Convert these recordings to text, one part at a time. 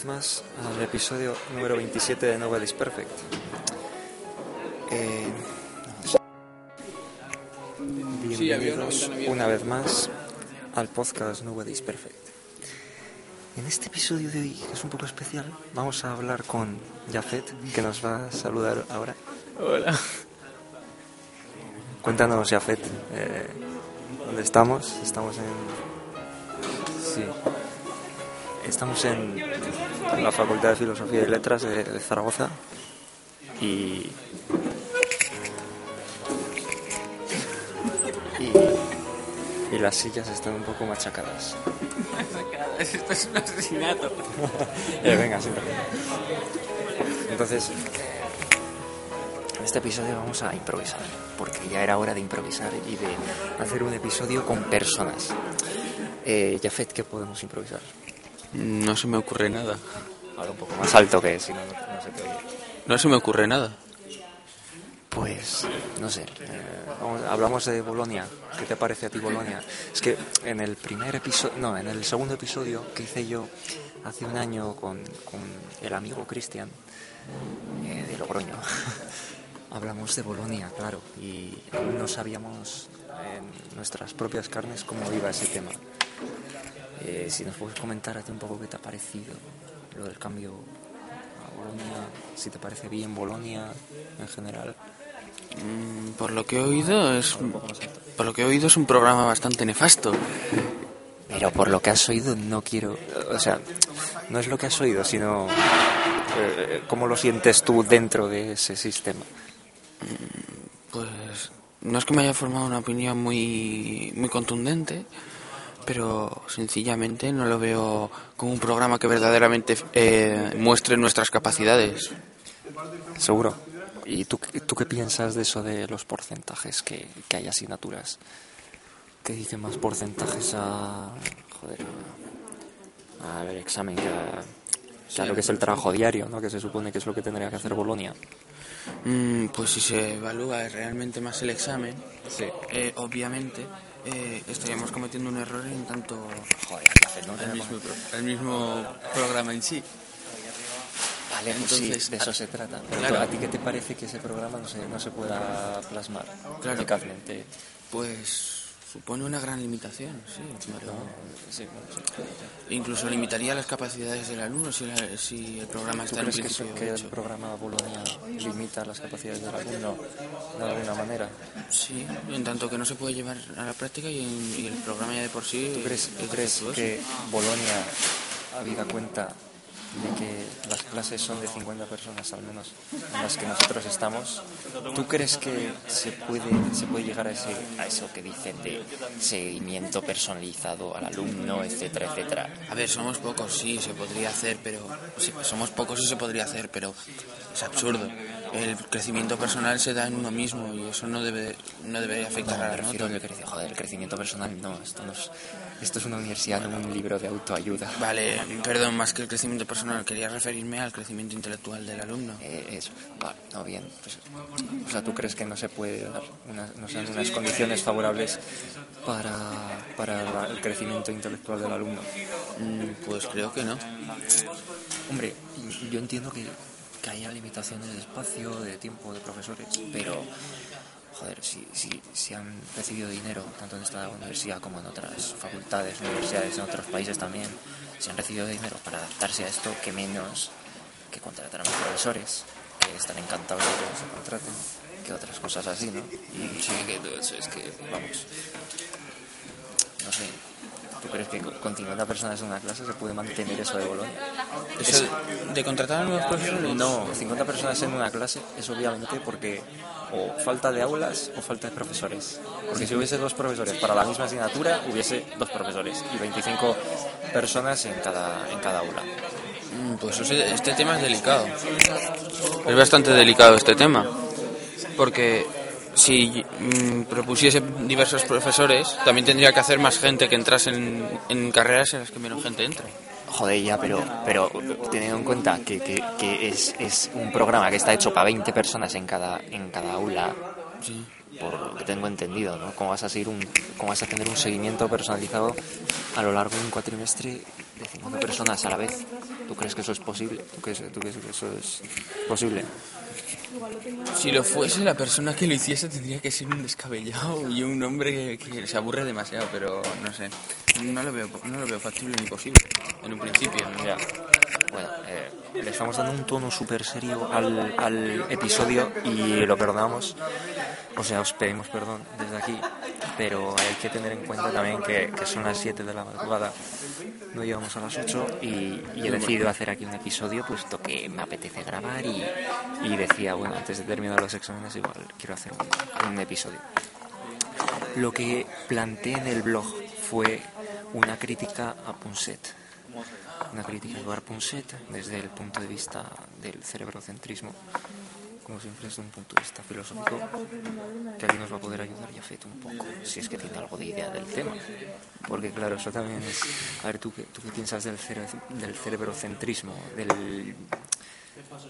vez más al episodio número 27 de Nobody's Perfect. Eh, bienvenidos una vez más al podcast Nobody's Perfect. En este episodio de hoy, que es un poco especial, vamos a hablar con Jafet, que nos va a saludar ahora. Hola. Cuéntanos, Jafet, eh, ¿dónde estamos? Estamos en... Sí. Estamos en la Facultad de Filosofía y Letras de, de Zaragoza y... y... y las sillas están un poco machacadas. Esto es un asesinato. Eh, venga, siéntate. Entonces, en este episodio vamos a improvisar, porque ya era hora de improvisar y de hacer un episodio con personas. Eh, Jafet, ¿qué podemos improvisar? No se me ocurre nada. Habla un poco más alto que si no, no, no se te oye. No se me ocurre nada. Pues, no sé, eh, vamos- hablamos de Bolonia. ¿Qué te parece a ti Bolonia? Es que en el primer episodio, no, en el segundo episodio que hice yo hace un año con, con el amigo Cristian eh, de Logroño, hablamos de Bolonia, claro, y aún no sabíamos en nuestras propias carnes cómo iba ese tema. Eh, si nos puedes comentar a ti un poco qué te ha parecido lo del cambio a Bolonia, si te parece bien Bolonia en general. Mm, Por lo que he oído es por lo que he oído es un programa bastante nefasto. Pero por lo que has oído no quiero, o sea, no es lo que has oído, sino eh, cómo lo sientes tú dentro de ese sistema. Pues no es que me haya formado una opinión muy muy contundente, pero sencillamente no lo veo como un programa que verdaderamente eh, muestre nuestras capacidades. Seguro. ¿Y tú, tú qué piensas de eso de los porcentajes que, que hay asignaturas? Que dicen más porcentajes a. Joder. A ver, examen que a, que a lo que es el trabajo diario, ¿no? Que se supone que es lo que tendría que hacer Bolonia. Mm, pues si se evalúa realmente más el examen, Sí. eh, obviamente eh, estaríamos cometiendo un error en tanto Joder, el mismo, el mismo programa en sí. Vale, pues Entonces, sí, de eso se trata. Pero claro. ¿A ti qué te parece que ese programa no se, no se pueda plasmar Claro. eficazmente? Pues supone una gran limitación, sí, pero Sí, bueno, sí. incluso limitaría las capacidades del alumno si, la- si el programa ¿Tú está en crees principio que el hecho. programa Bolonia limita las capacidades del alumno de alguna manera? Sí, en tanto que no se puede llevar a la práctica y, en- y el programa ya de por sí ¿Tú crees, tú es crees que Bolonia, habida cuenta de que las clases son de 50 personas al menos en las que nosotros estamos, ¿tú crees que se puede, se puede llegar a, ese, a eso que dicen de seguimiento personalizado al alumno, etcétera, etcétera? A ver, somos pocos, sí, se podría hacer, pero sí, somos pocos y se podría hacer, pero es absurdo. El crecimiento personal se da en uno mismo y eso no debe no debe afectar No, a la nota. al crece- joder, el crecimiento personal, no, esto, no es, esto es una universidad, no un libro de autoayuda. Vale, perdón, más que el crecimiento personal, quería referirme al crecimiento intelectual del alumno. Eh, eso, vale, no, bien. pues, o sea, ¿tú crees que no se puede dar unas, no sean unas condiciones favorables para, para el crecimiento intelectual del alumno? Mm, Pues creo que no. Hombre, yo entiendo que, que haya limitaciones de espacio, de tiempo, de profesores, pero, joder, si, si, si han recibido dinero, tanto en esta universidad como en otras facultades, universidades en otros países también, si han recibido dinero para adaptarse a esto, que menos que contratar a más profesores, que están encantados de que se contraten, que otras cosas así, ¿no? Y sí, que todo eso es que, vamos, no sé. ¿Tú crees que con con 50 personas en una clase se puede mantener eso de Bolonia? Eso de contratar a nuevos profesores. No, 50 personas en una clase es obviamente porque o falta de aulas o falta de profesores. Porque si hubiese dos profesores para la misma asignatura, hubiese dos profesores y 25 personas en cada, en cada aula. Mm, Pues este tema es delicado. Es bastante delicado este tema. Porque si mm, propusiese diversos profesores, también tendría que hacer más gente que entrase en, en carreras en las que menos gente entra. Joder, ya, pero, pero teniendo en cuenta que, que, que es, es un programa que está hecho para 20 personas en cada, en cada aula, Sí. por lo que tengo entendido, ¿no? ¿Cómo vas a seguir un, cómo vas a tener un seguimiento personalizado a lo largo de un cuatrimestre de 50 personas a la vez. ¿Tú crees que eso es posible? ¿Tú crees, tú crees que eso es posible? Si lo fuese, la persona que lo hiciese tendría que ser un descabellado y un hombre que, se aburre demasiado, pero no sé. No lo veo, no lo veo factible ni posible, en un principio. Ya. Bueno, eh, le estamos dando un tono súper serio al, al episodio y lo perdonamos. O sea, os pedimos perdón desde aquí, pero hay que tener en cuenta también que, son las 7 de la madrugada, no llegamos a las 8 y, he decidido hacer aquí un episodio puesto que me apetece grabar y, y decía, bueno, antes de terminar los exámenes igual quiero hacer un, un episodio. Lo que planteé en el blog fue una crítica a Punset, una crítica a Eduard Punset desde el punto de vista del cerebrocentrismo, como siempre desde un punto de vista filosófico, que aquí nos va a poder ayudar Jafet un poco, si es que tiene algo de idea del tema. Porque claro, eso también es... A ver, ¿tú qué, tú qué piensas del, cere- del cerebrocentrismo, del,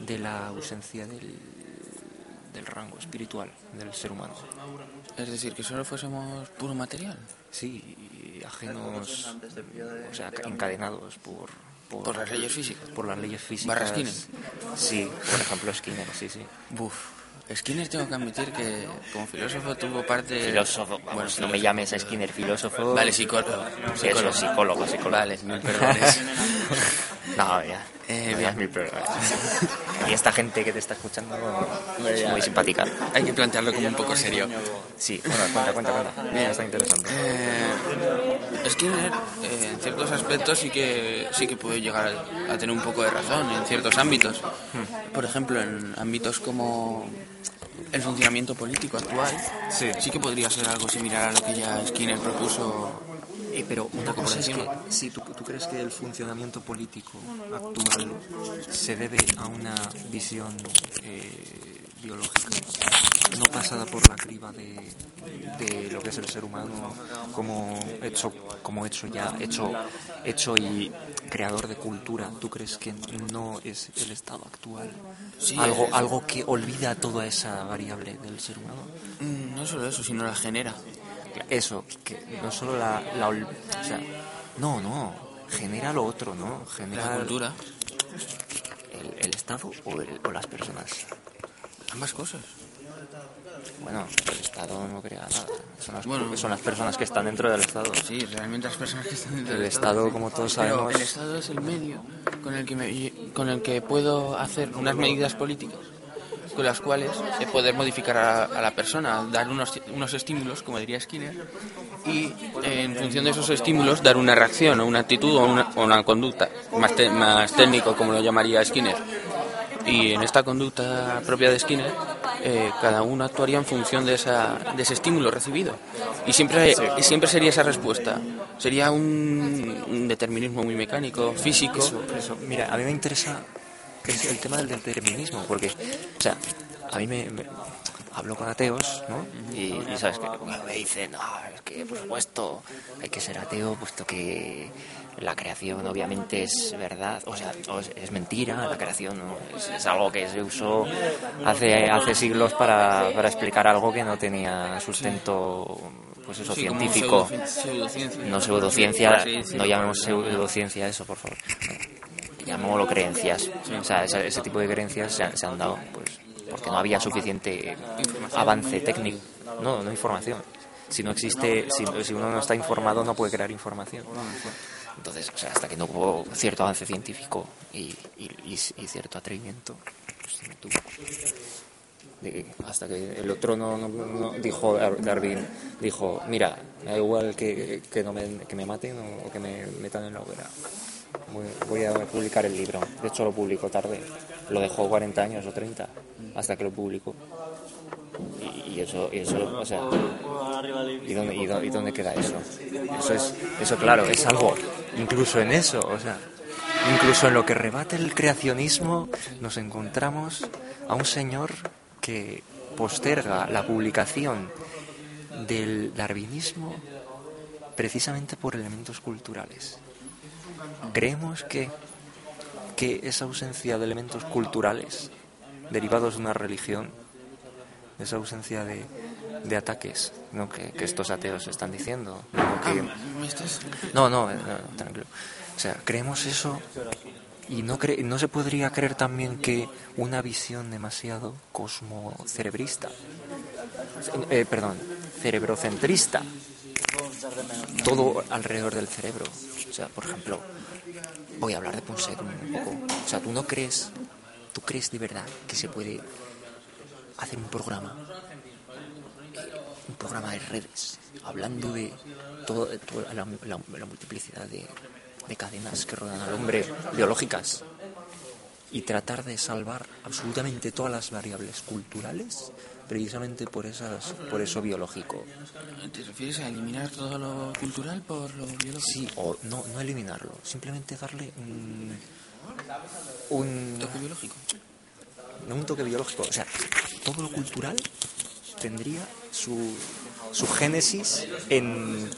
de la ausencia del, del rango espiritual del ser humano? Es decir, que solo fuésemos puro material. Sí, ajenos, o sea, encadenados por, Por las leyes físicas. Por las leyes físicas. Barra Skinner. Sí, por ejemplo Skinner, sí, sí. Buf. Skinner tengo que admitir que como filósofo tuvo parte... Filósofo, Bueno, bueno, no filósofo. me llames a Skinner filósofo. Vale, psicólogo. Sí, eso, psicólogo, psicólogo. Vale, mil perdones. No, ya. Eh, No bien. digas mil problemas. Y esta gente que te está escuchando es muy simpática. Hay que plantearlo como un poco serio. Sí, bueno, cuenta, cuenta, cuenta. Bien, está interesante. Eh, Skinner, eh, en ciertos aspectos, sí que, sí que puede llegar a tener un poco de razón en ciertos ámbitos. Por ejemplo, en ámbitos como el funcionamiento político actual, Sí. que podría ser algo similar a lo que ya Skinner propuso. Eh, pero una cosa es que, si tú, tú crees que el funcionamiento político actual se debe a una visión eh, biológica, no pasada por la criba de, de lo que es el ser humano como hecho, como hecho ya, hecho, hecho y creador de cultura, ¿tú crees que no es el estado actual? Sí, algo, es- algo que olvida toda esa variable del ser humano. Mm, No solo eso, sino la genera. Eso, que no solo la, la o sea, no, no, genera lo otro, ¿no? Genera La cultura. el, el Estado o, el- o las personas. Ambas cosas. Bueno, el Estado no crea nada, son las, Bueno. son las personas que están dentro del Estado. Sí, realmente las personas que están dentro El del Estado, como todos Pero sabemos, el Estado es el medio con el que me- con el que puedo hacer unas medidas políticas con las cuales poder modificar a, a la persona, dar unos, unos estímulos, como diría Skinner, y en función de esos estímulos dar una reacción o una actitud o una, o una conducta, más, te- más técnico como lo llamaría Skinner. Y en esta conducta propia de Skinner, eh, cada uno actuaría en función de, esa, de ese estímulo recibido. Y siempre, y siempre sería esa respuesta. Sería un, un determinismo muy mecánico, físico. Eso, eso. Mira, a mí me interesa es el tema del determinismo, porque, o sea, a mí me, me- hablo con ateos, ¿no? Y, y sabes que bueno, me dicen, no, es que por supuesto hay que ser ateo, puesto que la creación obviamente es verdad, o sea, o es, mentira, la creación ¿no? es, es algo que se usó hace, hace siglos para, para explicar algo que no tenía sustento, pues eso, Sí, científico. pseudociencia. No pseudociencia, no llamemos pseudociencia eso, por favor. Llamémoslo creencias. O sea, ese, ese tipo de creencias se han, se han dado pues porque no había suficiente avance técnico. No, no información. Si no existe, si, si uno no está informado, no puede crear información. Entonces, o sea, hasta que no hubo cierto avance científico y, y- cierto atrevimiento, pues. De- hasta que el otro no, no- no- dijo Dar- Darwin dijo mira me da igual que, que no me, que me maten o, o que me metan en la hoguera voy, voy a publicar el libro. De hecho lo publicó tarde. Lo dejó 40 años o 30 hasta que lo publicó y, eso y eso o sea ¿y dónde, y, dó- y dónde queda eso eso es eso claro es algo incluso en eso o sea incluso en lo que rebate el creacionismo nos encontramos a un señor que posterga la publicación del darwinismo precisamente por elementos culturales. Creemos que, que esa ausencia de elementos culturales derivados de una religión, esa ausencia de, de ataques ¿no? que, que estos ateos están diciendo, ¿no? que, ¿Me estás- no, no, eh, no, tranquilo. O sea, creemos eso y no, cre no se podría creer también que una visión demasiado cosmocerebrista, eh, perdón, cerebrocentrista, todo alrededor del cerebro. O sea, por ejemplo, voy a hablar de Ponset un poco. O sea, tú no crees, tú crees de verdad que se puede hacer un programa, un programa de redes, hablando de todo, toda la, la, multiplicidad de, de cadenas que rodean al hombre, biológicas, y tratar de salvar absolutamente todas las variables culturales precisamente por esas por eso biológico. ¿Te refieres a eliminar todo lo cultural por lo biológico? Sí, o no, no eliminarlo, simplemente darle un, un toque biológico. No un toque biológico, o sea, todo lo cultural tendría su, su génesis en,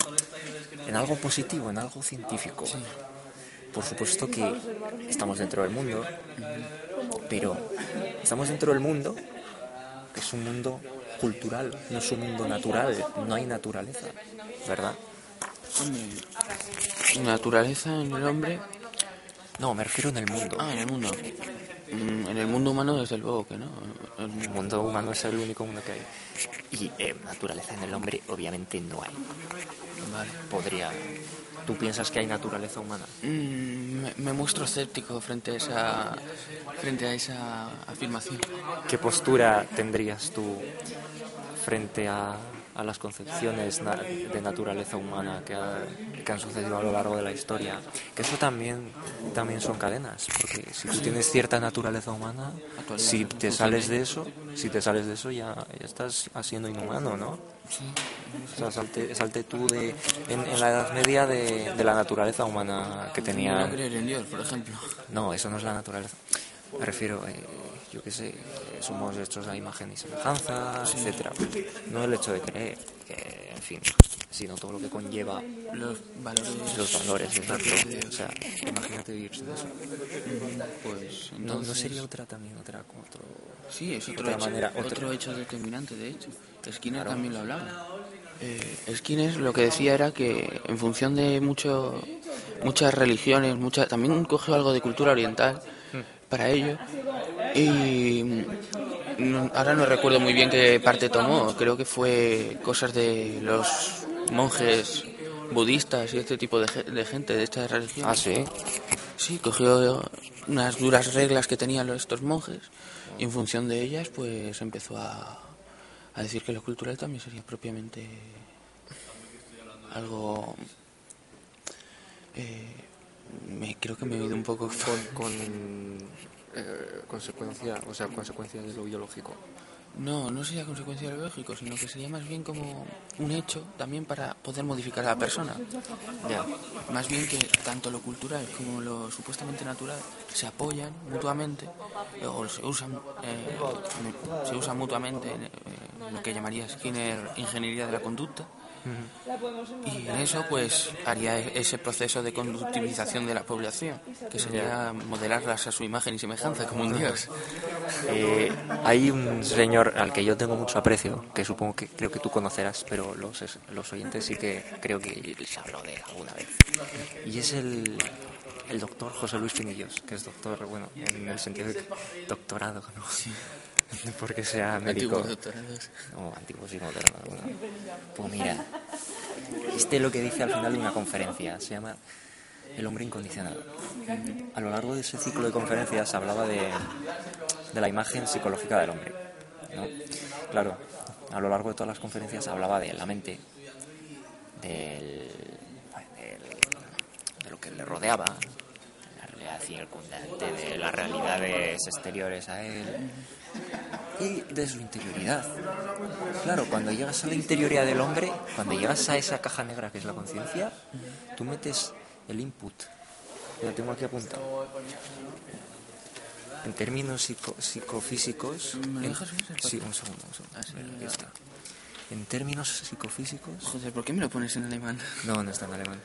en algo positivo, en algo científico. Por supuesto que estamos dentro del mundo, pero estamos dentro del mundo es un mundo cultural, no es un mundo natural, no hay naturaleza, ¿verdad? ¿Naturaleza en el hombre? No, me refiero en el mundo. Ah, en el mundo. Mm, en el mundo humano, desde luego que no. El mundo humano es el único mundo que hay. Y eh, naturaleza en el hombre, obviamente, no hay. Vale. Podría. ¿Tú piensas que hay naturaleza humana? Mm, me, me, muestro escéptico frente a esa frente a esa afirmación. ¿Qué postura tendrías tú frente a, a las concepciones de naturaleza humana que, ha, que, han sucedido a lo largo de la historia. Que eso también, también son cadenas, porque si tú tienes cierta naturaleza humana, si te sales de eso, si te sales de eso ya, ya estás siendo inhumano, ¿no? O sea, salte, salte tú de, en, en, la Edad Media de, de, la naturaleza humana que tenía... No creer en Dios, por ejemplo. No, eso no es la naturaleza. Me refiero, eh, yo qué sé, somos hechos a imagen y semejanza, sí. etcétera. No el hecho de creer, que, en fin, sino todo lo que conlleva los valores. Los valores, exacto. O sea, imagínate vivir sin eso. Pues entonces... no, no, sería otra también, otra otro. Sí, es otro, otra hecho, manera, otro, otro hecho determinante, de hecho. Skinner claro. también lo hablaba. Eh, Skinner lo que decía era que en función de mucho, muchas religiones, mucha, también cogió algo de cultura oriental para ello. Y ahora no recuerdo muy bien qué parte tomó, creo que fue cosas de los monjes budistas y este tipo de, de gente de esta religión. Ah, sí. Sí, cogió unas duras reglas que tenían estos monjes y en función de ellas pues empezó a, a decir que lo cultural también sería propiamente algo... Eh, me, creo que me he ido un poco con eh, consecuencia, o sea, consecuencia de lo biológico. No, no sería consecuencia de lo biológico, sino que sería más bien como un hecho también para poder modificar a la persona. Más bien que tanto lo cultural como lo supuestamente natural se apoyan mutuamente o se usan, eh, se usan mutuamente en, eh, lo que llamaría ingeniería de la conducta. Y en eso pues haría ese proceso de conductivización de la población, que sería modelarlas a su imagen y semejanza como un dios. Eh, hay un señor al que yo tengo mucho aprecio, que supongo que creo que tú conocerás, pero los, los oyentes sí que creo que se habló de él alguna vez. Y es el, el doctor José Luis Pinillos, que es doctor, bueno, en el sentido de doctorado, ¿no? Sí. porque sea médico. Antiguos. No, antiguos y modernos. Bueno. Pues mira, este es lo que dice al final de una conferencia, se llama El hombre incondicionado. A lo largo de ese ciclo de conferencias hablaba de, de la imagen psicológica del hombre. ¿no? Claro, a lo largo de todas las conferencias hablaba de la mente, del, del, de lo que le rodeaba, la realidad circundante, de las realidades exteriores a él y de su interioridad. Claro, cuando llegas a la interioridad del hombre, cuando llegas a esa caja negra que es la conciencia, tú metes el input. Lo tengo aquí apuntado. En términos psico, psicofísicos. ¿Me en, dejas sí, un segundo. Un segundo. Ah, sí, Mira, aquí ya. está. En términos psicofísicos. Joder, ¿por qué me lo pones en alemán? No, no está en alemán.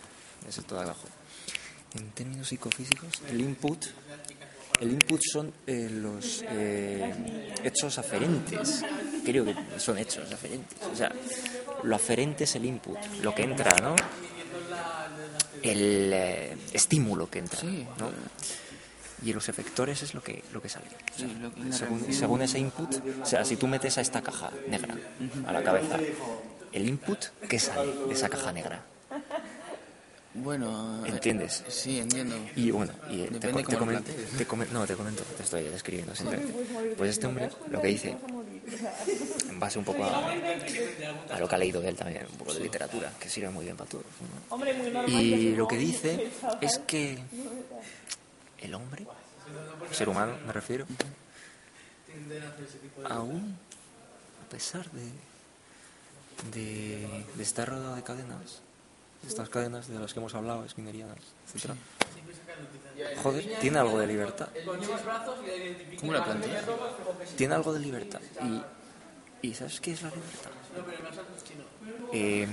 Es todo abajo. En términos psicofísicos, el input el input son eh, los eh, hechos aferentes. Creo que son hechos aferentes. O sea, lo aferente es el input, lo que entra, ¿no? el eh, estímulo que entra, Sí. ¿no? Y los efectores es lo que, lo que sale. Sí, lo que- la según, ese input, o sea, si tú metes a esta caja negra a la cabeza, el input, ¿qué sale de esa caja negra? Bueno, eh, ¿Entiendes? Sí, entiendo. Y bueno, y eh, te, te cómo lo comen- plantees. te no, te comento, te estoy describiendo simplemente. Pues este hombre lo que dice, en base un poco a, a lo que ha leído de él también, un poco de literatura, que sirve muy bien para todos. ¿no? Y lo que dice es que el hombre, el ser humano me refiero, aún a pesar de, de, de estar rodeado de cadenas, de estas cadenas de las que hemos hablado, esquinerianas, etc. Joder, tiene algo de libertad. ¿Cómo la planteas? Tiene algo de libertad. Y, ¿y ¿sabes qué es la libertad? Eh,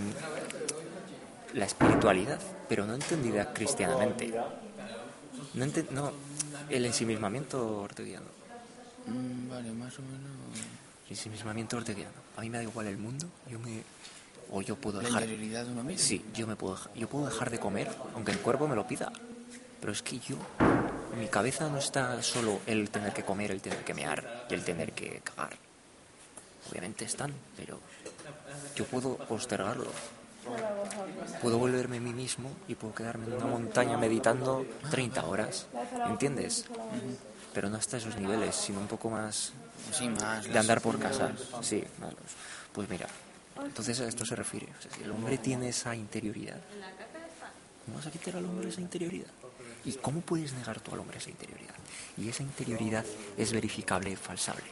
la espiritualidad, pero no entendida cristianamente. No, ente- no el ensimismamiento orteguiano. Mm, vale, más o menos. El ensimismamiento orteguiano. A mí me da igual el mundo, yo me... O yo puedo La dejar... interioridad de uno mismo. Sí, yo me puedo, yo puedo dejar de comer, aunque el cuerpo me lo pida. Pero es que yo, en mi cabeza no está solo el tener que comer, el tener que mear y el tener que cagar. Obviamente están, pero yo puedo postergarlo. Puedo volverme a mí mismo y puedo quedarme en una montaña meditando 30 horas, ¿entiendes? Pero no hasta esos niveles, sino un poco más Sí, más. de andar por casa. Sí, malos. Pues mira, entonces a esto se refiere. O sea, si el hombre tiene esa interioridad, ¿cómo vas a quitar al hombre esa interioridad? ¿Y cómo puedes negar tú al hombre esa interioridad? Y esa interioridad es verificable y falsable.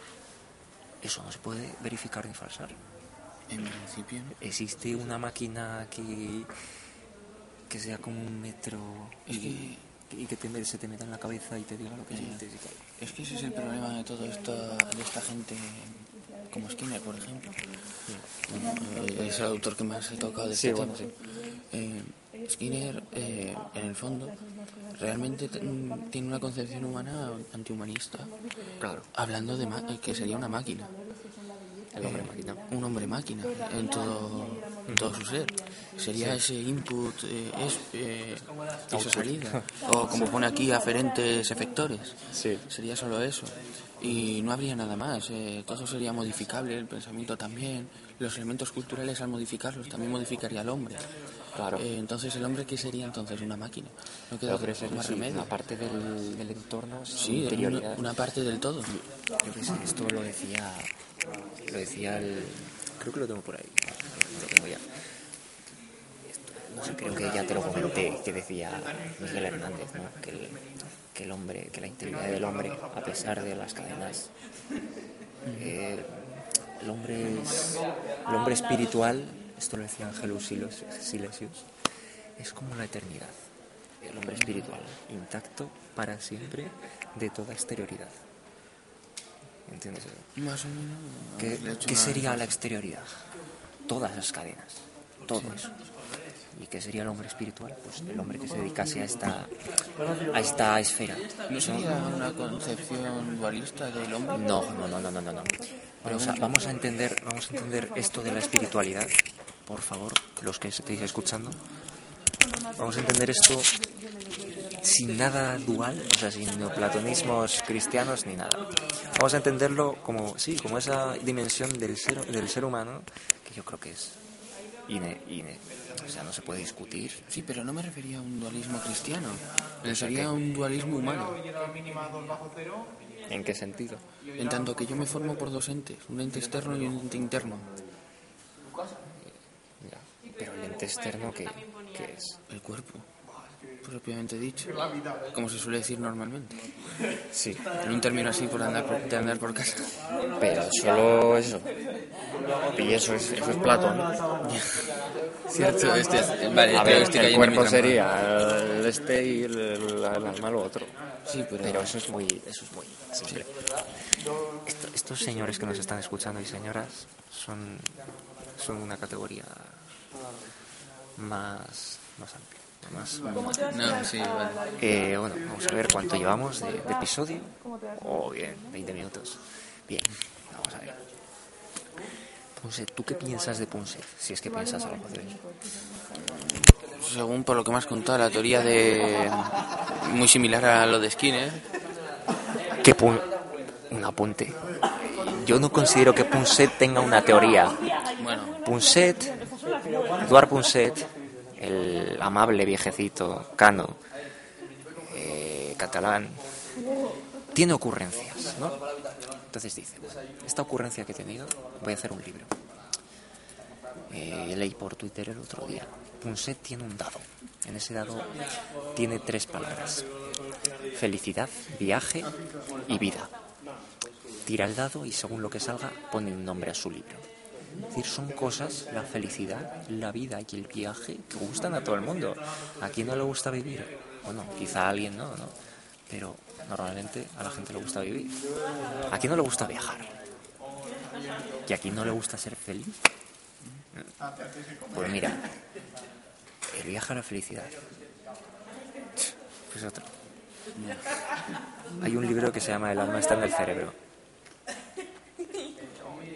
Eso no se puede verificar ni falsar. En principio, ¿no? Existe una máquina que, que sea como un metro y, y que te, se te meta en la cabeza y te diga lo que sientes. Es que ese es el problema de todo esto, de esta gente como Skinner, por ejemplo. Eh, Es el autor que más he tocado de Sí, este bueno, tema. Eh, Skinner, eh, en el fondo, realmente mm, tiene una concepción humana antihumanista, Claro, hablando de ma- que sería una máquina. el hombre máquina. un hombre máquina en todo, en todo su ser. Sería ese input, es, esa salida. O como pone aquí, aferentes efectores. Sería solo eso. Y no habría nada más. eh, todo sería modificable, el pensamiento también. Los elementos culturales al modificarlos también modificaría al hombre. Claro. Eh, entonces, ¿el hombre qué sería entonces? Una máquina. No queda más sí, remedio. una parte del, del entorno Sí, una, parte del todo. Yo qué sé, esto lo decía, lo decía el, creo que lo tengo por ahí, lo tengo ya. Esto, no sé, creo que ya te lo comenté, que decía Miguel Hernández, ¿no? que, el, que el hombre, que la interioridad del hombre, a pesar de las cadenas, eh, el hombre es, el hombre espiritual, esto lo decía Angelus Silesius, es como la eternidad. El hombre espiritual, intacto para siempre de toda exterioridad. ¿Entiendes? eso? Más o menos. ¿Qué, qué sería la exterioridad? Todas las cadenas, todo eso. ¿Y qué sería el hombre espiritual? Pues el hombre que se dedicase a esta, a esta esfera. ¿No sería una concepción dualista del hombre? No, no, no, no, no, no. Vamos a, vamos a entender, vamos a entender esto de la espiritualidad, por favor, los que estéis escuchando. Vamos a entender esto sin nada dual, o sea, sin neoplatonismos cristianos ni nada. Vamos a entenderlo como, sí, como esa dimensión del ser, del ser humano que yo creo que es ine, ine, o sea, no se puede discutir. Sí, pero no me refería a un dualismo cristiano. Me refería a un dualismo humano. ¿En qué sentido? En tanto que yo me formo por dos entes, un ente externo y un ente interno. Ya, Pero el ente externo, ¿qué, qué es? El cuerpo, propiamente dicho. Como se suele decir normalmente. Sí, En un término así por andar por, de andar por casa. pero solo eso. Y eso es, eso es Platón. Cierto, este, vale, A creo ver, el cuerpo sería el este y el, el- el alma lo otro. Sí, pero, Pero eso es muy, eso es muy simple. Esto- estos señores que nos están escuchando y señoras son, son una categoría más, más amplia. Más, No, sí, vale. Eh, bueno, vamos a ver cuánto llevamos de, de episodio. Oh, bien, 20 minutos. Bien, vamos a ver. Punset, ¿tú qué piensas de Punset? Si es que piensas algo de él. según por lo que me has contado, la teoría de... muy similar a lo de Skinner. Que pun- un apunte. Yo no considero que Punset tenga una teoría. Bueno, Punset, Eduard Punset, el amable viejecito cano eh, catalán, tiene ocurrencias, ¿no? Entonces dice, bueno, esta ocurrencia que he tenido, voy a hacer un libro. Eh, leí por Twitter el otro día. Punset tiene un dado. En ese dado tiene tres palabras. Felicidad, viaje y vida. Tira el dado y según lo que salga pone un nombre a su libro. Es decir, son cosas, la felicidad, la vida y el viaje que gustan a todo el mundo. ¿A quién no le gusta vivir? Bueno, quizá a alguien no, ¿no? Pero normalmente a la gente le gusta vivir. ¿A quién no le gusta viajar? ¿Y a quién no le gusta ser feliz? Pues mira, el viaje a la felicidad. Pues otro. Hay un libro que se llama El alma está en el cerebro.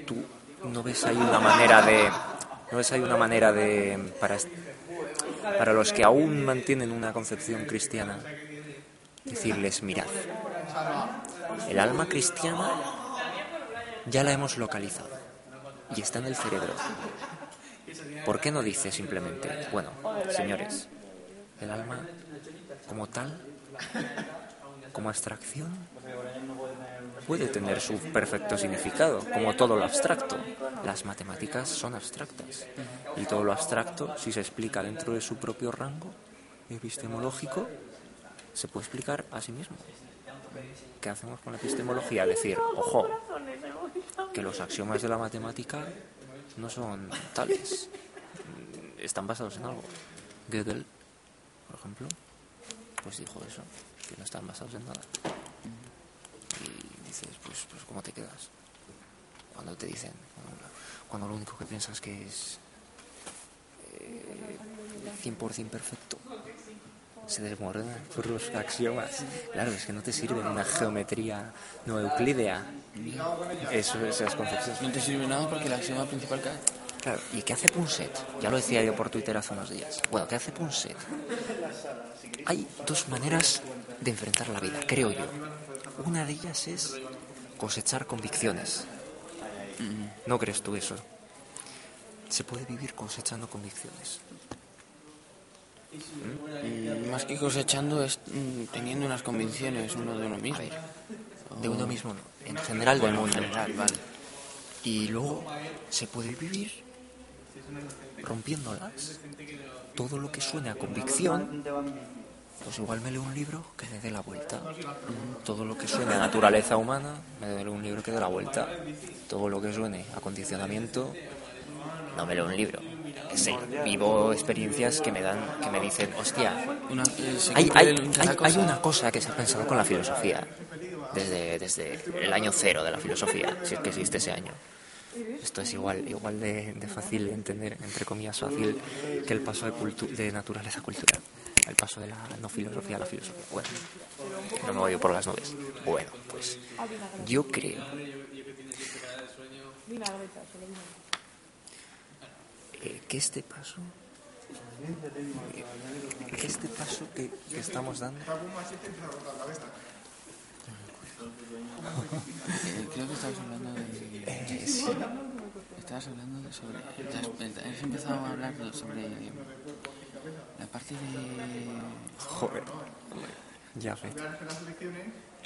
Tú no ves ahí una manera de. No ves ahí una manera de. Para, para los que aún mantienen una concepción cristiana, decirles: mirad, el alma cristiana ya la hemos localizado y está en el cerebro. ¿Por qué no dice simplemente, bueno, señores, el alma como tal, como abstracción, puede tener su perfecto significado, como todo lo abstracto. Las matemáticas son abstractas y todo lo abstracto, si se explica dentro de su propio rango epistemológico, se puede explicar a sí mismo. ¿Qué hacemos con la epistemología? Decir, ojo, que los axiomas de la matemática no son tales, están basados en algo. Gödel, por ejemplo, pues dijo eso, que no están basados en nada. Dices, pues, pues ¿cómo te quedas? Cuando te dicen, cuando, lo único que piensas que es eh, 100% perfecto, se desmorona por los axiomas. Claro, es que no te sirve una geometría no euclídea. Eso, esas concepciones. no te sirve nada porque la axioma principal cae. Claro, ¿y qué hace Punset? Ya lo decía yo por Twitter hace unos días. Bueno, ¿qué hace Punset? Hay dos maneras de enfrentar la vida, creo yo. Una de ellas es cosechar convicciones. ¿No crees tú eso? Se puede vivir cosechando convicciones. Mm, Más que cosechando es mm, teniendo unas convicciones uno de uno mismo. De uno mismo, no. En general del Bueno, en mundo. general, vale. Y luego se puede vivir rompiéndolas. Todo lo que suene a convicción, pues igual me leo un libro que dé la vuelta. Todo lo que suene a naturaleza humana, me leo un libro que dé la vuelta. Todo lo que suene a condicionamiento, no me leo un libro. Sé, vivo experiencias que me dan, que me dicen, hostia, Una, eh, hay, una cosa que se ha pensado con la filosofía desde, desde el año cero de la filosofía, si es que existe ese año. Esto es igual, igual de, de fácil de entender, entre comillas, fácil que el paso de, cultu- de naturaleza a cultura. El paso de la no filosofía a la filosofía. Bueno, no me voy por las nubes. Bueno, pues yo creo eh, que este paso eh, que este paso que, que estamos dando Eh, creo que estabas hablando de... eh, sí, Estabas hablando de sobre... has- empezado a hablar sobre la parte de... joder. Ya ve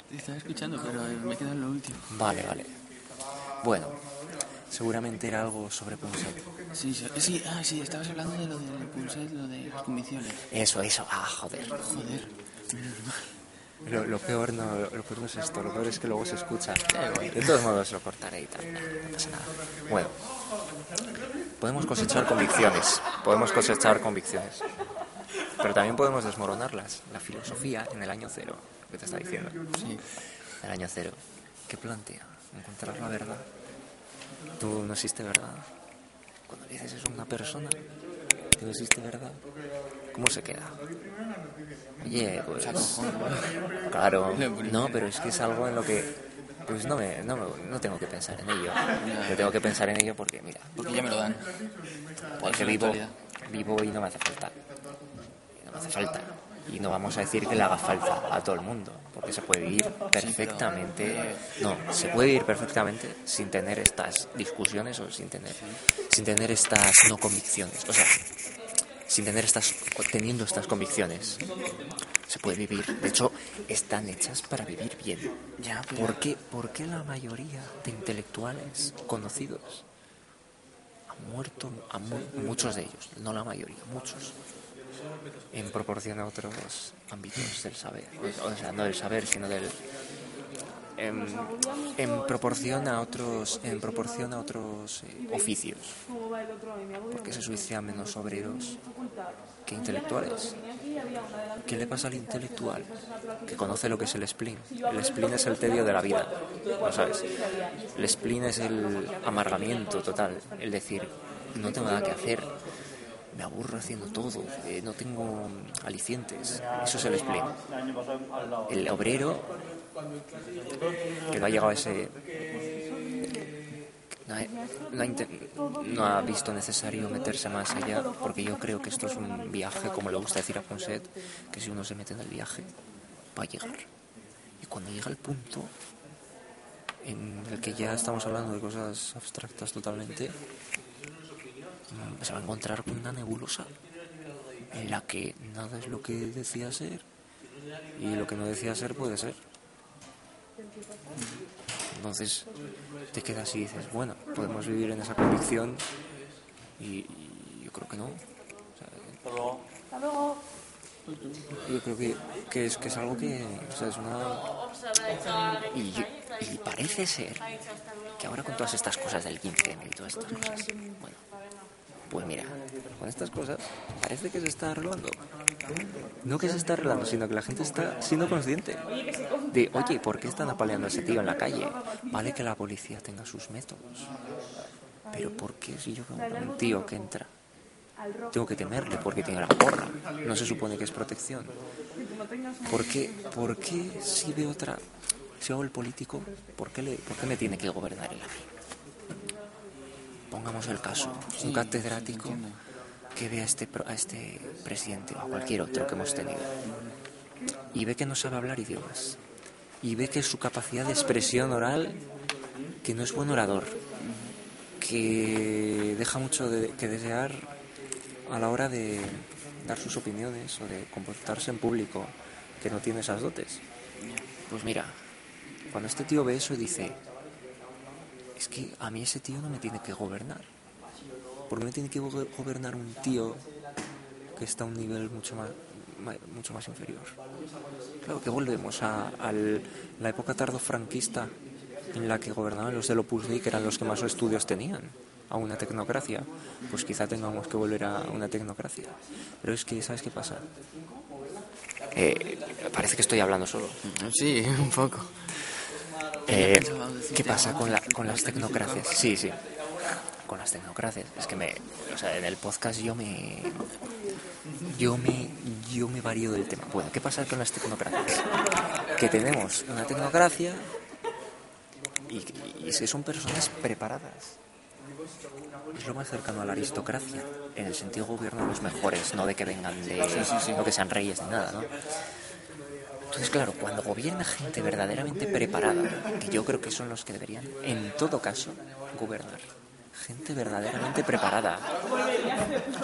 Te estaba escuchando, pero me en lo último. vale vale. Bueno seguramente era algo sobre Punset Sí, sí, sí, ah, sí, estabas hablando de lo del pulset, lo de las convicciones. eso eso ah joder. Joder, menos mal. lo, lo peor no lo peor no es esto lo peor es que luego se escucha. De todos modos lo cortaré y tal no pasa nada. Bueno podemos cosechar convicciones podemos cosechar convicciones pero también podemos desmoronarlas. La filosofía en el año cero lo que te está diciendo. Sí. el año cero. ¿qué plantea? encontrar la verdad tú no existe verdad cuando dices eso a una persona que no existe verdad ¿cómo se queda? oye pues claro. No pero es que es algo en lo que pues no me, no, me- no tengo que pensar en ello. Yo tengo que pensar en ello porque mira Porque ya me lo dan. porque Es vivo vivo y no me hace falta hace falta. Y no vamos a decir que le haga falta a todo el mundo, porque se puede vivir perfectamente. No, se puede vivir perfectamente sin tener estas discusiones o sin tener, sin tener estas no convicciones. O sea, sin tener estas, teniendo estas convicciones. Se puede vivir. De hecho, están hechas para vivir bien. Ya, ¿Por qué, por qué la mayoría de intelectuales conocidos han muerto, a muchos de ellos, no la mayoría, muchos, en proporción a otros ámbitos del saber? O, sea, no del saber, sino del... En, en proporción a otros en proporción a otros eh, oficios porque se suicidan menos obreros que intelectuales ¿Qué le pasa al intelectual? Que conoce lo que es el spleen. El spleen es el tedio de la vida, ¿lo sabes? El spleen es el amargamiento total, el decir, no tengo nada que hacer, me aburro haciendo todo, eh, no tengo alicientes. Eso es el spleen. El obrero que no ha llegado a ese... No ha, no ha visto necesario meterse más allá, porque yo creo que esto es un viaje, como le gusta decir a Ponset, que si uno se mete en el viaje, va a llegar. Y cuando llega el punto en el que ya estamos hablando de cosas abstractas totalmente, se va a encontrar con una nebulosa en la que nada es lo que decía ser y lo que no decía ser puede ser. Entonces te quedas y dices, bueno, podemos vivir en esa convicción y, y yo creo que no. O sea, yo creo que, que es que es algo que o sea, es una y, y parece ser que ahora con todas estas cosas del 15 y todas estas cosas bueno pues mira con estas cosas parece que se está arreglando no que se está arreglando sino que la gente está siendo consciente de oye ¿por qué están apaleando a ese tío en la calle? vale que la policía tenga sus métodos pero ¿por qué si yo veo un tío que entra tengo que temerle porque tiene la porra. No se supone que es protección. ¿Por qué, por qué si veo otra, si hago el político, ¿por qué, le, por qué me tiene que gobernar a mí? Pongamos el caso, un catedrático que ve a este, a este presidente o a cualquier otro que hemos tenido y ve que no sabe hablar idiomas y ve que su capacidad de expresión oral, que no es buen orador, que deja mucho de, que desear a la hora de dar sus opiniones o de comportarse en público, que no tiene esas dotes. Pues mira, cuando este tío ve eso dice, es que a mí ese tío no me tiene que gobernar. ¿Por qué me tiene que go- gobernar un tío que está a un nivel mucho más, mucho más inferior? Claro que volvemos a, la época tardofranquista en la que gobernaban los del Opus Dei, que eran los que más estudios tenían, a una tecnocracia. Pues quizá tengamos que volver a una tecnocracia. Pero es que, ¿sabes qué pasa? Eh, parece que estoy hablando solo. Sí, un poco. Eh, ¿Qué pasa con, la, con las tecnocracias? Sí, sí. Con las tecnocracias. Es que me. O sea, en el podcast yo me. Yo me. Yo me varío del tema. Bueno, ¿qué pasa con las tecnocracias? Que tenemos una tecnocracia y, y es que son personas preparadas. Es lo más cercano a la aristocracia, en el sentido gobierno de los mejores, no de que vengan de. no que sean reyes ni nada, ¿no? Entonces, claro, cuando gobierna gente verdaderamente preparada, que yo creo que son los que deberían, en todo caso, gobernar. Gente verdaderamente preparada.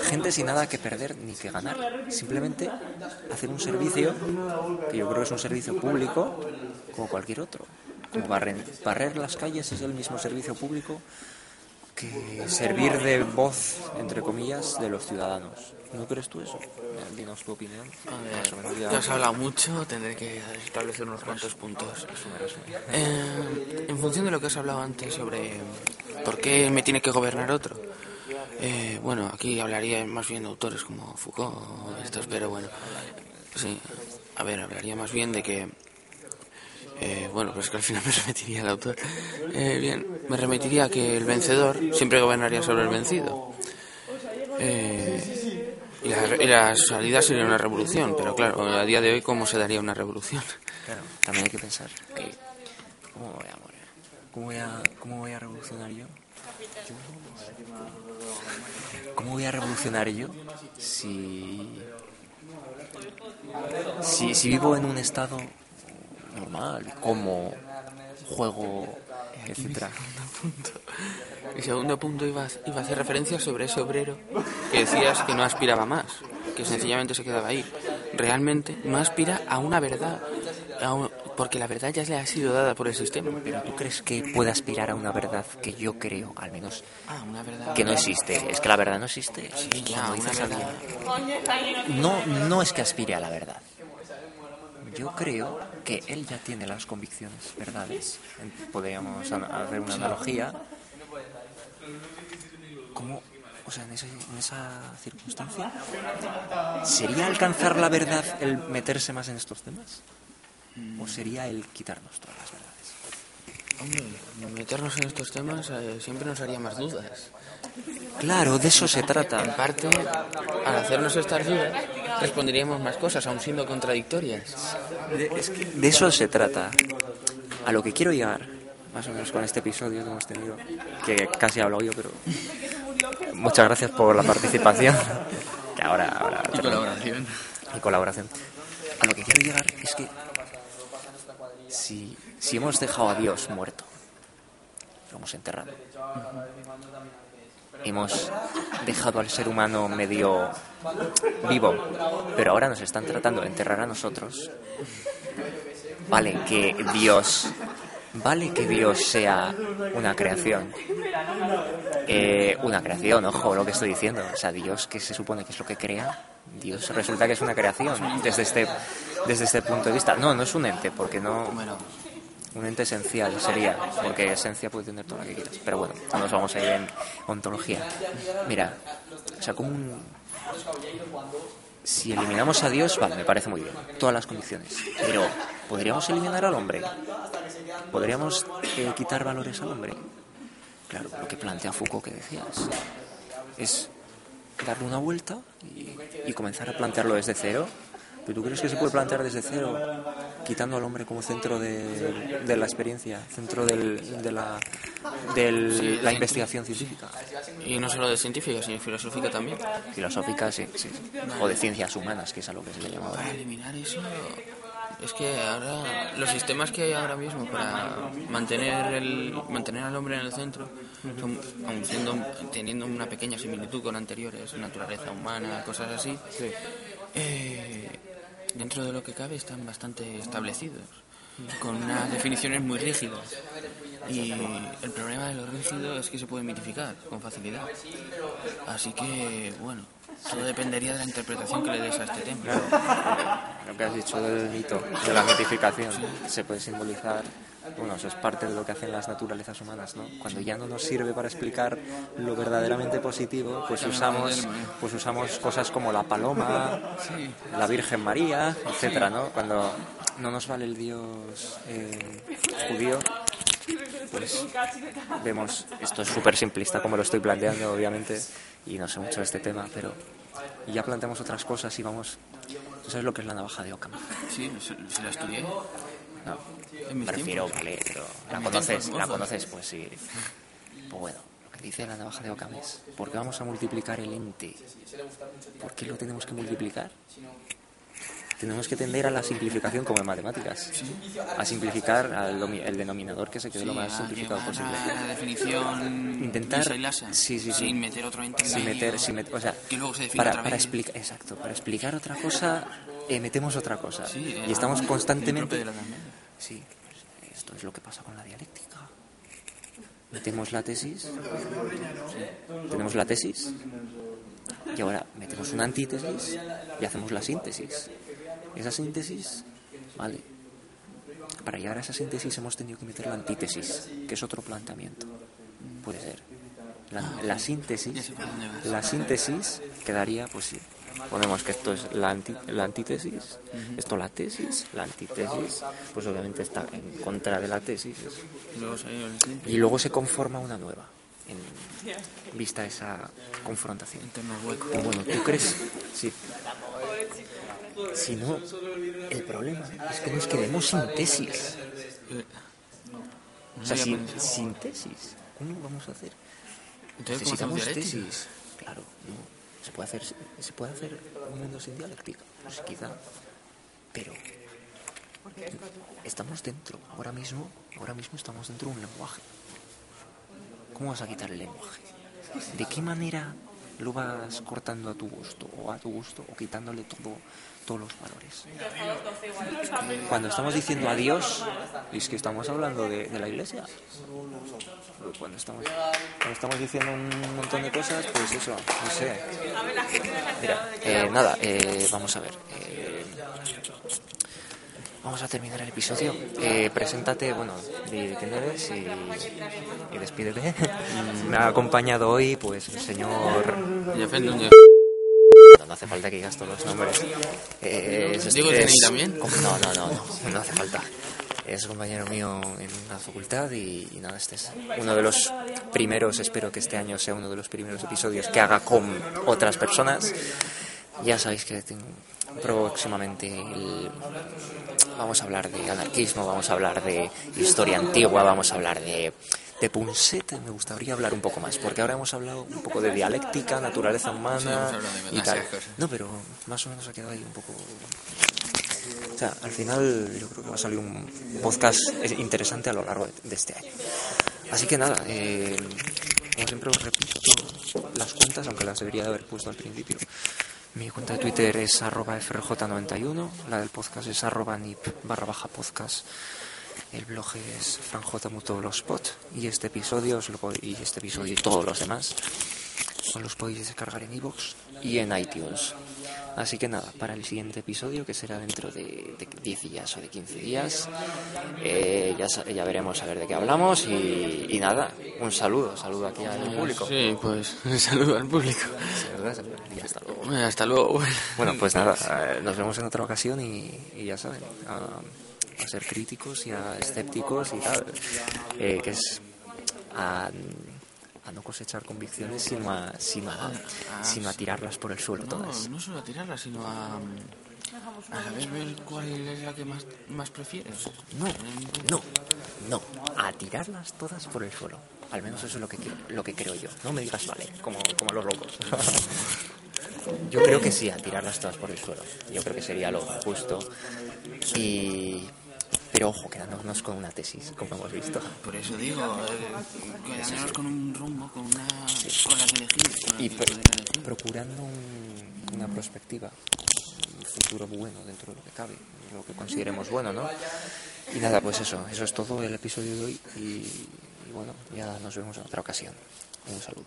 Gente sin nada que perder ni que ganar. Simplemente hacer un servicio, que yo creo que es un servicio público, como cualquier otro. Como barren- barrer las calles es el mismo servicio público que servir de voz, entre comillas, de los ciudadanos. ¿No crees tú eso? Eh, Dinos tu opinión. O menos ya- has hablado mucho, tendré que establecer unos cuantos puntos. Eh, en función de lo que has hablado antes sobre por qué me tiene que gobernar otro. Eh, bueno, aquí hablaría más bien de autores como Foucault o estos, pero bueno, sí. A ver, hablaría más bien de que eh, bueno, pues que al final me remitiría al autor. Eh, bien, me remitiría a que el vencedor siempre gobernaría sobre el vencido. Eh, la, y la salida sería una revolución, pero claro, a día de hoy, ¿cómo se daría una revolución? Claro, también hay que pensar ¿cómo voy a morir? ¿Cómo voy a, cómo voy a revolucionar yo? ¿Cómo voy a revolucionar yo si si, si vivo en un estado normal, como juego, etcétera. El segundo punto iba a, iba a hacer referencia sobre ese obrero que decías que no aspiraba más, que sencillamente se quedaba ahí. Realmente no aspira a una verdad, a un- porque la verdad ya le ha sido dada por el sistema. Pero tú crees que puede aspirar a una verdad que yo creo, al menos, Ah, una verdad. que no existe? Es que la verdad no existe. Sí, una verdad. No, no es que aspire a la verdad. Yo creo que él ya tiene las convicciones, verdades. Podríamos hacer una analogía. ¿Cómo? O sea, en, ese- en esa circunstancia, ¿sería alcanzar la verdad el meterse más en estos temas? ¿O sería el quitarnos todas las verdades? Hombre, meternos en estos temas eh, siempre nos haría más dudas. Claro, de eso se En trata. parte, al hacernos estas dudas, responderíamos más cosas, aun siendo contradictorias. De, es que de eso se trata. A lo que quiero llegar, más o menos con este episodio que hemos tenido, que casi he hablado yo, pero muchas gracias por la participación. Que ahora, ahora Y colaboración. y colaboración. A lo que quiero llegar es que si, si hemos dejado a Dios muerto, lo hemos enterrado, hemos dejado al ser humano medio vivo, pero ahora nos están tratando de enterrar a nosotros, vale que Dios, vale que Dios sea una creación, eh, una creación, ojo lo que estoy diciendo. O sea, Dios, que se supone que es lo que crea, Dios resulta que es una creación desde este, desde este punto de vista. No, no es un ente, porque no. Un ente esencial sería, porque esencia puede tener toda la que quieras. Pero bueno, no nos vamos a ir en ontología. Mira, o sea, como un. Si eliminamos a Dios, vale, me parece muy bien. Todas las condiciones. Pero, ¿podríamos eliminar al hombre? ¿Podríamos eh, quitar valores al hombre? Claro, lo que plantea Foucault que decías es darle una vuelta y comenzar a plantearlo desde cero. ¿Pero tú crees que se puede plantear desde cero, quitando al hombre como centro de, de la experiencia, centro del- de la, del- la investigación científica? y no solo de científica, sino filosófica también. Filosófica, sí, sí. O de ciencias humanas, que es a lo que se le llama ahora. Para eliminar eso, es que ahora los sistemas que hay ahora mismo para mantener el mantener al hombre en el centro, son, aun siendo teniendo una pequeña similitud con anteriores, naturaleza humana, cosas así, eh, dentro de lo que cabe están bastante establecidos, con unas definiciones muy rígidas. Y el problema de lo rígido es que se puede mitificar con facilidad. Así que, bueno, todo dependería de la interpretación que le des a este tema. Lo que has dicho del mito, de la mitificación, se puede simbolizar, bueno, eso es parte de lo que hacen las naturalezas humanas, ¿no? Cuando ya no nos sirve para explicar lo verdaderamente positivo, pues usamos, pues usamos cosas como la paloma, la Virgen María, etcétera, ¿no? Cuando no nos vale el Dios eh, judío, pues vemos, esto es súper simplista como lo estoy planteando, obviamente, y no sé mucho de este tema, pero ya planteamos otras cosas y vamos... ¿Tú sabes lo que es la navaja de Occam? Sí, se, la estudié. No, En me refiero, tiempos. vale, pero la conoces, la conoces, pues sí. Pues bueno, lo que dice la navaja de Occam es, ¿por qué vamos a multiplicar el ente? ¿Por qué lo tenemos que multiplicar? Tenemos que tender a la simplificación como en matemáticas. A simplificar al el denominador que se quede lo más simplificado posible. la definición Intentar- y sí, sí, sí. sin meter otro ente en sin medio, meter, sin met- o sea, que luego se define para, otra para explicar, exacto, para explicar otra cosa, eh, metemos otra cosa. Sí, eh, y estamos constantemente... Sí, esto es lo que pasa con la dialéctica. Metemos la tesis, tenemos la tesis, y ahora metemos una antítesis y hacemos la síntesis. Esa síntesis, vale. Para llegar a esa síntesis hemos tenido que meter la antítesis, que es otro planteamiento. Puede ser. La, síntesis, la síntesis quedaría, pues sí. Ponemos que esto es la, anti- la antítesis, esto la tesis, la antítesis, pues obviamente está en contra de la tesis. Y luego se conforma una nueva, en vista esa confrontación. Pero bueno, ¿tú crees? Sí. Si no, el problema es que nos quedemos sin tesis. O sea, sin, sin tesis. ¿Cómo vamos a hacer? Entonces, ¿cómo hacemos Necesitamos tesis. Claro, no. ¿Se puede hacer, se puede hacer un mundo sin dialéctica? Pues quizá. Pero estamos dentro, ahora mismo, ahora mismo estamos dentro de un lenguaje. ¿Cómo vas a quitar el lenguaje? ¿De qué manera lo vas cortando a tu gusto o a tu gusto o quitándole todo, todos los valores? Cuando estamos diciendo adiós, es que estamos hablando de, de la iglesia. Cuando estamos, cuando estamos diciendo un montón de cosas, pues eso, no sé. Mira, eh, nada, eh, vamos a ver. eh, Vamos a terminar el episodio. Eh, preséntate, bueno, di quién eres y, y despídete. Me ha acompañado hoy, pues, el señor... No, hace falta que digas todos los nombres. Eh, es- ¿Diego es- también? No, no, no, no, no hace falta. Es compañero mío en la facultad y, y nada, este es uno de los primeros, espero que este año sea uno de los primeros episodios que haga con otras personas. Ya sabéis que tengo próximamente el- vamos a hablar de anarquismo, vamos a hablar de historia antigua, vamos a hablar de, de Punset. Me gustaría hablar un poco más, porque ahora hemos hablado un poco de dialéctica, naturaleza humana Sí, de y tal. cosas. No, pero más o menos ha quedado ahí un poco o sea, al final yo creo que va a salir un podcast interesante a lo largo de, de este año. Así que nada, eh, como siempre os repito las cuentas, aunque las debería de haber puesto al principio. Mi cuenta de Twitter es arroba frj91, la del podcast es arroba nip barra baja podcast. El blog es franjmutoblogspot y este episodio os lo y este episodio y todos los demás os los podéis descargar en iVoox y en iTunes. Así que nada, para el siguiente episodio, que será dentro de, de 10 días o de 15 días, eh, ya, ya veremos a ver de qué hablamos y, y nada, un saludo, saludo aquí al público. Sí, pues un saludo al público. Hasta luego. Bueno, Hasta luego. Bueno, pues nada, eh, nos vemos en otra ocasión y, y ya saben, a, a ser críticos y a escépticos y tal, eh, que es a, a no cosechar convicciones, sino a, sino a, sino a tirarlas por el suelo No, todas. no solo a tirarla, sino a, a saber ver cuál es la que más, más prefieres. No, no, no, a tirarlas todas por el suelo. Al menos eso es lo que, quiero- lo que creo yo. No me digas vale, como, como los locos. Yo creo que sí, a tirarlas todas por el suelo. Yo creo que sería lo justo. Y... Pero ojo, quedándonos con una tesis, como hemos visto. Por eso digo, eh, quedarnos con un rumbo, con una con la que elegir. con la Y que pro- poder elegir. procurando un- una perspectiva, un futuro bueno dentro de lo que cabe, lo que consideremos bueno, ¿no? Y nada, pues eso, eso es todo el episodio de hoy y, y bueno, ya nos vemos en otra ocasión. Un saludo.